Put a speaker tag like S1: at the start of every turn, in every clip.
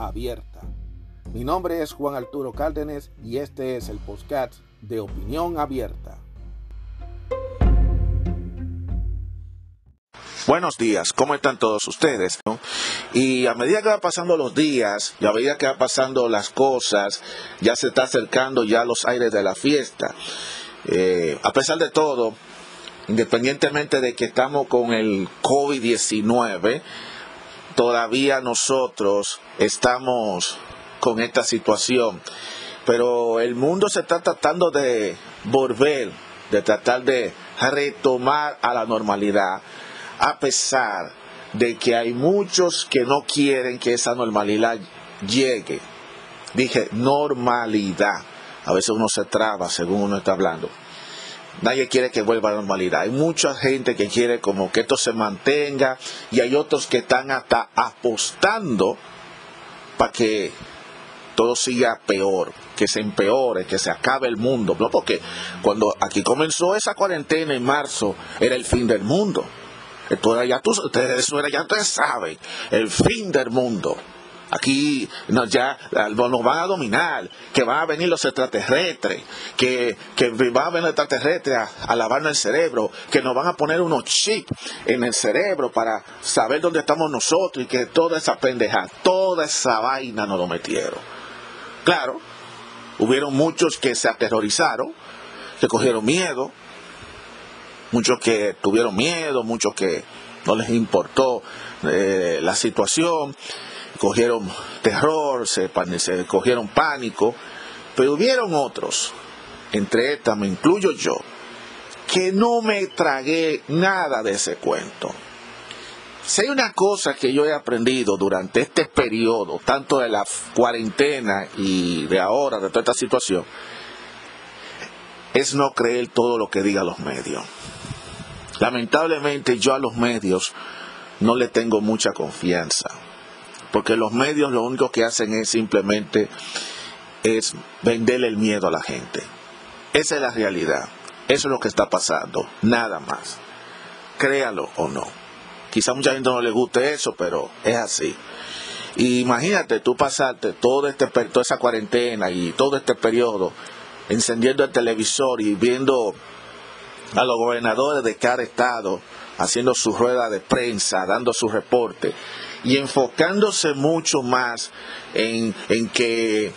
S1: abierta. Mi nombre es Juan Arturo Cárdenas y este es el podcast de Opinión Abierta.
S2: Buenos días, ¿cómo están todos ustedes? Y a medida que van pasando los días y a medida que van pasando las cosas, ya se está acercando ya los aires de la fiesta. Eh, a pesar de todo, independientemente de que estamos con el COVID-19, todavía nosotros estamos con esta situación. Pero el mundo se está tratando de volver, de tratar de retomar a la normalidad, a pesar de que hay muchos que no quieren que esa normalidad llegue. Dije normalidad. A veces uno se traba según uno está hablando. Nadie quiere que vuelva a la normalidad. Hay mucha gente que quiere como que esto se mantenga y hay otros que están hasta apostando para que todo siga peor, que se empeore, que se acabe el mundo. ¿no? Porque cuando aquí comenzó esa cuarentena en marzo, era el fin del mundo. Era ya, tú, era ya ustedes saben, el fin del mundo. Aquí nos, ya nos van a dominar, que van a venir los extraterrestres, que, que van a venir los extraterrestres a, a lavarnos el cerebro, que nos van a poner unos chips en el cerebro para saber dónde estamos nosotros y que toda esa pendeja, toda esa vaina nos lo metieron. Claro, hubieron muchos que se aterrorizaron, que cogieron miedo, muchos que tuvieron miedo, muchos que no les importó eh, la situación cogieron terror, se, cogieron pánico, pero hubieron otros, entre estas me incluyo yo, que no me tragué nada de ese cuento. Si hay una cosa que yo he aprendido durante este periodo, tanto de la cuarentena y de ahora, de toda esta situación, es no creer todo lo que digan los medios. Lamentablemente yo a los medios no le tengo mucha confianza porque los medios lo único que hacen es simplemente es venderle el miedo a la gente. Esa es la realidad. Eso es lo que está pasando, nada más. Créalo o no. Quizá a mucha gente no le guste eso, pero es así. Y imagínate tú pasarte todo este, toda esa cuarentena y todo este periodo encendiendo el televisor y viendo a los gobernadores de cada estado haciendo su rueda de prensa, dando su reporte y enfocándose mucho más en, en que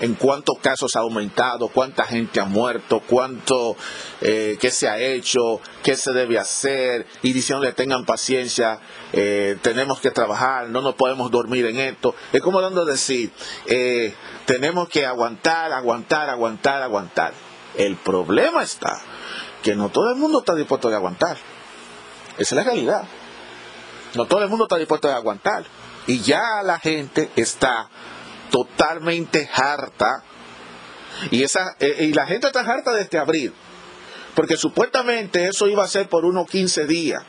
S2: en cuántos casos ha aumentado, cuánta gente ha muerto, cuánto, eh, qué se ha hecho, qué se debe hacer, y diciéndole tengan paciencia, eh, tenemos que trabajar, no nos podemos dormir en esto. Es como dando decir, eh, tenemos que aguantar, aguantar, aguantar, aguantar. El problema está que no todo el mundo está dispuesto a aguantar. Esa es la realidad. No todo el mundo está dispuesto a aguantar. Y ya la gente está totalmente harta. Y, esa, eh, y la gente está harta desde abril. Porque supuestamente eso iba a ser por unos 15 días.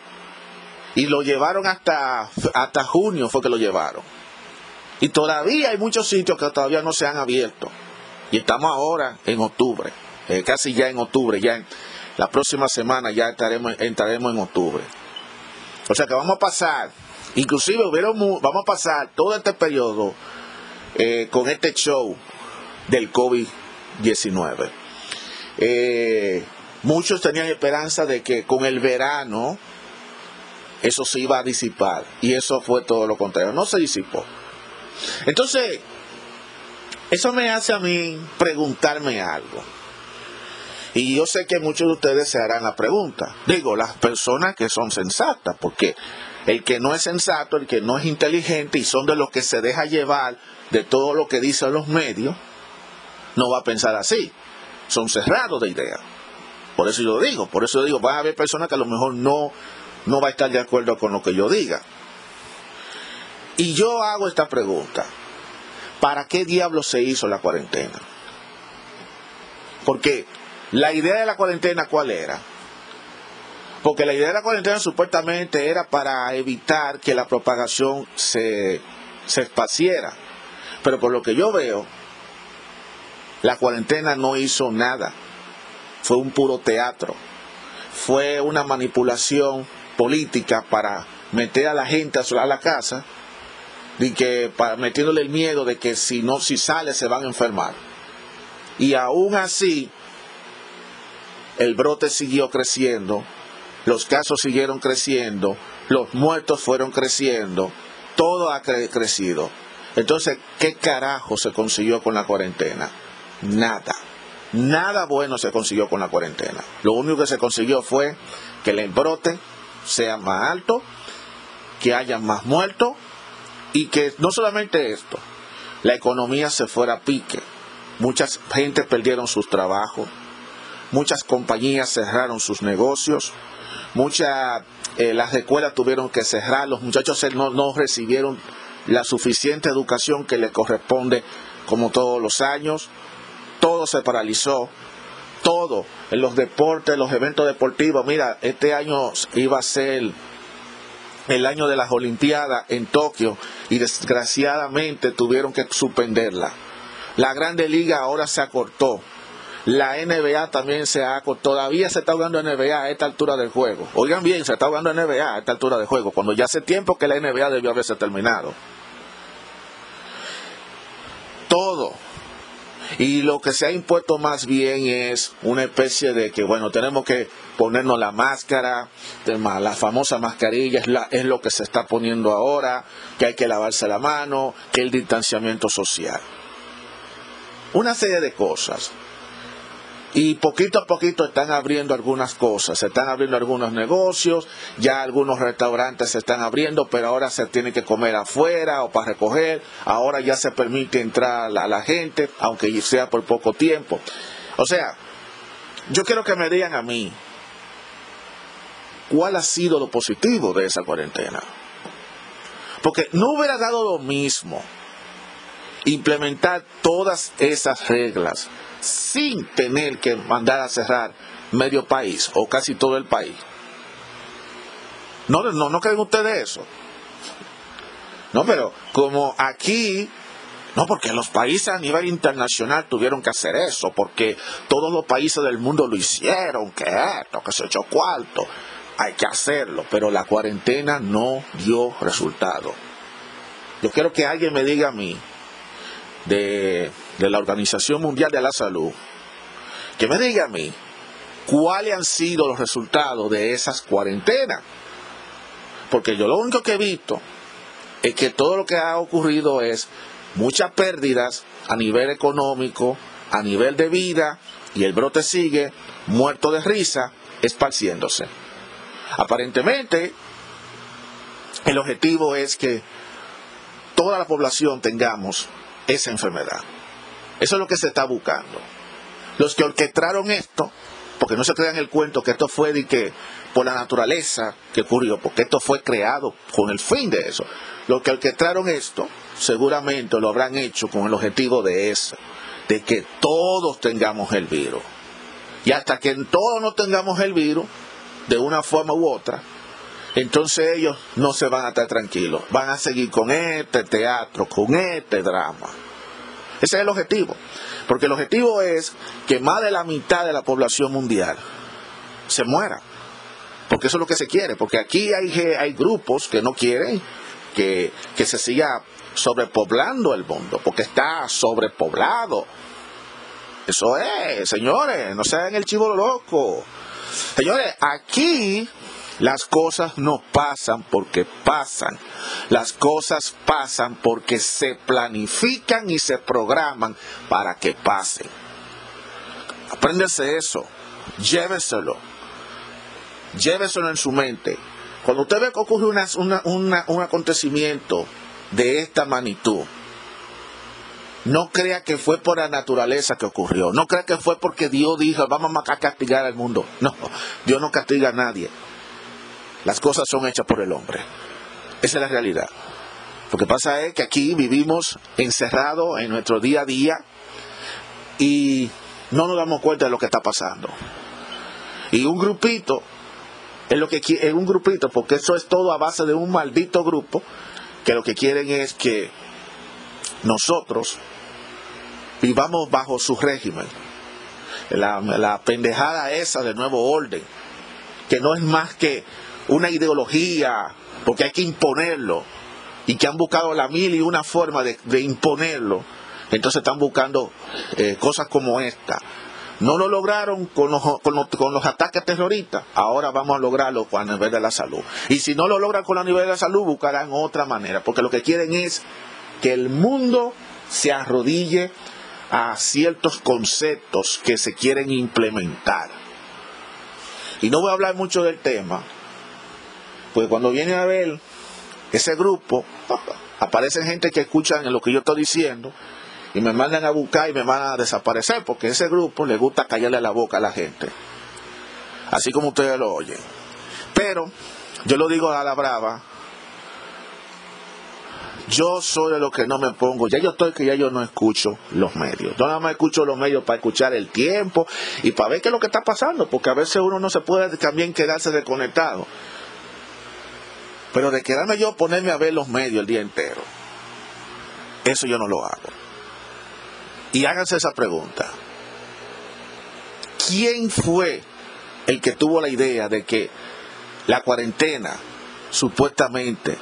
S2: Y lo llevaron hasta, hasta junio, fue que lo llevaron. Y todavía hay muchos sitios que todavía no se han abierto. Y estamos ahora en octubre, eh, casi ya en octubre, ya en, la próxima semana ya estaremos, entraremos en octubre. O sea que vamos a pasar, inclusive vamos a pasar todo este periodo eh, con este show del COVID-19. Eh, muchos tenían esperanza de que con el verano eso se iba a disipar y eso fue todo lo contrario, no se disipó. Entonces, eso me hace a mí preguntarme algo. Y yo sé que muchos de ustedes se harán la pregunta. Digo, las personas que son sensatas, porque el que no es sensato, el que no es inteligente y son de los que se deja llevar de todo lo que dicen los medios, no va a pensar así. Son cerrados de idea. Por eso yo digo, por eso yo digo, va a haber personas que a lo mejor no, no va a estar de acuerdo con lo que yo diga. Y yo hago esta pregunta. ¿para qué diablo se hizo la cuarentena? Porque la idea de la cuarentena, ¿cuál era? Porque la idea de la cuarentena supuestamente era para evitar que la propagación se, se espaciera. Pero por lo que yo veo, la cuarentena no hizo nada. Fue un puro teatro. Fue una manipulación política para meter a la gente a la casa y que para, metiéndole el miedo de que si no si sale se van a enfermar. Y aún así el brote siguió creciendo, los casos siguieron creciendo, los muertos fueron creciendo, todo ha crecido. Entonces, ¿qué carajo se consiguió con la cuarentena? Nada. Nada bueno se consiguió con la cuarentena. Lo único que se consiguió fue que el brote sea más alto, que haya más muertos y que no solamente esto, la economía se fuera a pique. Muchas gente perdieron sus trabajos, muchas compañías cerraron sus negocios, muchas eh, las escuelas tuvieron que cerrar, los muchachos no, no recibieron la suficiente educación que les corresponde como todos los años, todo se paralizó, todo, en los deportes, los eventos deportivos, mira, este año iba a ser el año de las Olimpiadas en Tokio y desgraciadamente tuvieron que suspenderla. La Grande Liga ahora se acortó. La NBA también se acortó. Todavía se está jugando NBA a esta altura del juego. Oigan bien, se está jugando NBA a esta altura del juego, cuando ya hace tiempo que la NBA debió haberse terminado. Todo y lo que se ha impuesto más bien es una especie de que, bueno, tenemos que ponernos la máscara, la famosa mascarilla es, es lo que se está poniendo ahora, que hay que lavarse la mano, que el distanciamiento social. Una serie de cosas. Y poquito a poquito están abriendo algunas cosas, se están abriendo algunos negocios, ya algunos restaurantes se están abriendo, pero ahora se tiene que comer afuera o para recoger, ahora ya se permite entrar a la gente, aunque sea por poco tiempo. O sea, yo quiero que me digan a mí, ¿cuál ha sido lo positivo de esa cuarentena? Porque no hubiera dado lo mismo implementar todas esas reglas sin tener que mandar a cerrar medio país o casi todo el país. No, no, no creen ustedes eso. No, pero como aquí, no, porque los países a nivel internacional tuvieron que hacer eso, porque todos los países del mundo lo hicieron, que esto, que se echó cuarto, hay que hacerlo, pero la cuarentena no dio resultado. Yo quiero que alguien me diga a mí, de, la Organización Mundial de la Salud, que me diga a mí cuáles han sido los resultados de esas cuarentenas. Porque yo lo único que he visto es que todo lo que ha ocurrido es muchas pérdidas a nivel económico, a nivel de vida, y el brote sigue muerto de risa, esparciéndose. Aparentemente, el objetivo es que toda la población tengamos esa enfermedad. Eso es lo que se está buscando. Los que orquestaron esto, porque no se crean el cuento que esto fue de que por la naturaleza que ocurrió, porque esto fue creado con el fin de eso. Los que orquestaron esto, seguramente lo habrán hecho con el objetivo de eso, de que todos tengamos el virus. Y hasta que todos no tengamos el virus, de una forma u otra, entonces ellos no se van a estar tranquilos, van a seguir con este teatro, con este drama. Ese es el objetivo, porque el objetivo es que más de la mitad de la población mundial se muera, porque eso es lo que se quiere, porque aquí hay, hay grupos que no quieren que, que se siga sobrepoblando el mundo, porque está sobrepoblado. Eso es, señores, no sean el chivo loco. Señores, aquí las cosas no pasan porque pasan. Las cosas pasan porque se planifican y se programan para que pasen. Apréndese eso. Lléveselo. Lléveselo en su mente. Cuando usted ve que ocurre un acontecimiento de esta magnitud, no crea que fue por la naturaleza que ocurrió. No crea que fue porque Dios dijo, vamos a castigar al mundo. No, Dios no castiga a nadie. Las cosas son hechas por el hombre. Esa es la realidad. Lo que pasa es que aquí vivimos encerrados en nuestro día a día y no nos damos cuenta de lo que está pasando. Y un grupito es lo que es un grupito, porque eso es todo a base de un maldito grupo que lo que quieren es que nosotros vivamos bajo su régimen. La, la pendejada esa de nuevo orden, que no es más que una ideología, porque hay que imponerlo, y que han buscado la mil y una forma de, imponerlo, entonces están buscando eh, cosas como esta. No lo lograron con los, con, los, con ataques terroristas, ahora vamos a lograrlo a nivel de la salud. Y si no lo logran con la nivel de la salud, buscarán otra manera, porque lo que quieren es que el mundo se arrodille a ciertos conceptos que se quieren implementar. Y no voy a hablar mucho del tema, pues cuando viene a ver ese grupo, aparecen gente que escuchan lo que yo estoy diciendo y me mandan a buscar y me van a desaparecer porque ese grupo le gusta callarle la boca a la gente. Así como ustedes lo oyen. Pero yo lo digo a la brava, yo soy de lo que no me pongo. Ya yo estoy que ya yo no escucho los medios. Yo nada más escucho los medios para escuchar el tiempo y para ver qué es lo que está pasando, porque a veces uno no se puede también quedarse desconectado. Pero de quedarme yo ponerme a ver los medios el día entero, eso yo no lo hago. Y háganse esa pregunta. ¿Quién fue el que tuvo la idea de que la cuarentena supuestamente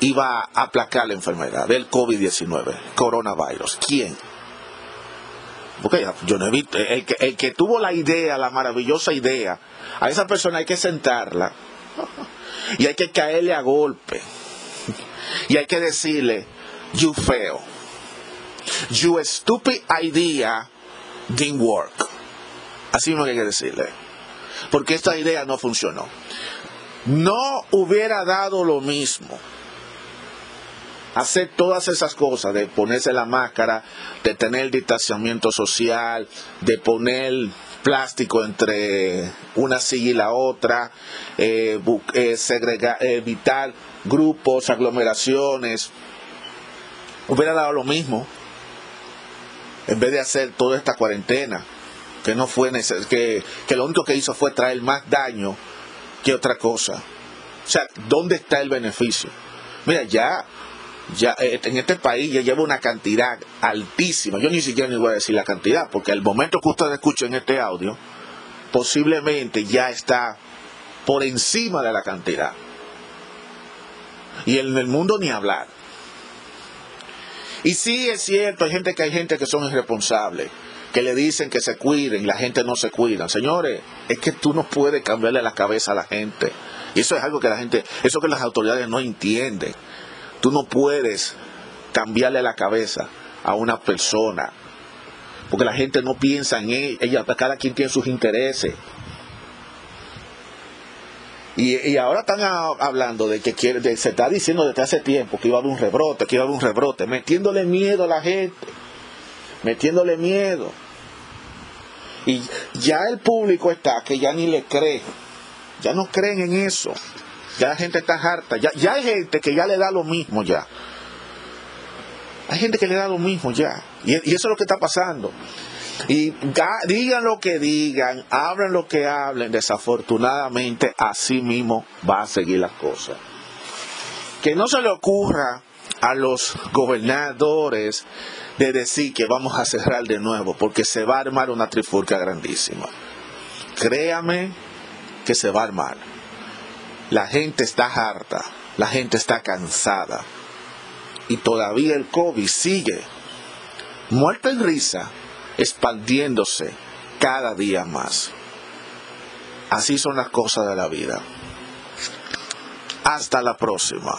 S2: iba a aplacar la enfermedad del COVID-19, coronavirus? ¿Quién? Porque yo no he visto, el que, tuvo la idea, la maravillosa idea, a esa persona hay que sentarla y hay que caerle a golpe. Y hay que decirle, you fail. Your stupid idea didn't work. Así mismo hay que decirle. Porque esta idea no funcionó. No hubiera dado lo mismo hacer todas esas cosas, de ponerse la máscara, de tener distanciamiento social, de poner plástico entre una silla y la otra, eh, eh, evitar grupos, aglomeraciones. Hubiera dado lo mismo en vez de hacer toda esta cuarentena, que no fue que, que lo único que hizo fue traer más daño que otra cosa. O sea, ¿dónde está el beneficio? Mira, ya ya eh, en este país ya lleva una cantidad altísima. Yo ni siquiera ni voy a decir la cantidad, porque el momento que ustedes escuchen este audio, posiblemente ya está por encima de la cantidad. Y en el mundo ni hablar. Y sí es cierto, hay gente que hay gente que son irresponsables, que le dicen que se cuiden y la gente no se cuida. Señores, es que tú no puedes cambiarle la cabeza a la gente. Y eso es algo que la gente, eso que las autoridades no entienden. Tú no puedes cambiarle la cabeza a una persona, porque la gente no piensa en ella, cada quien tiene sus intereses. Y, ahora están hablando de que quiere, se está diciendo desde hace tiempo que iba a haber un rebrote, que iba a haber un rebrote, metiéndole miedo a la gente, metiéndole miedo. Y ya el público está que ya ni le cree, ya no creen en eso. Ya la gente está harta. Ya, ya hay gente que ya le da lo mismo ya. Hay gente que le da lo mismo ya. Y, eso es lo que está pasando. Y digan lo que digan, hablen lo que hablen, desafortunadamente así mismo va a seguir las cosas. Que no se le ocurra a los gobernadores de decir que vamos a cerrar de nuevo, porque se va a armar una trifurca grandísima. Créame que se va a armar. La gente está harta, la gente está cansada. Y todavía el COVID sigue, muerta en risa, expandiéndose cada día más. Así son las cosas de la vida. Hasta la próxima.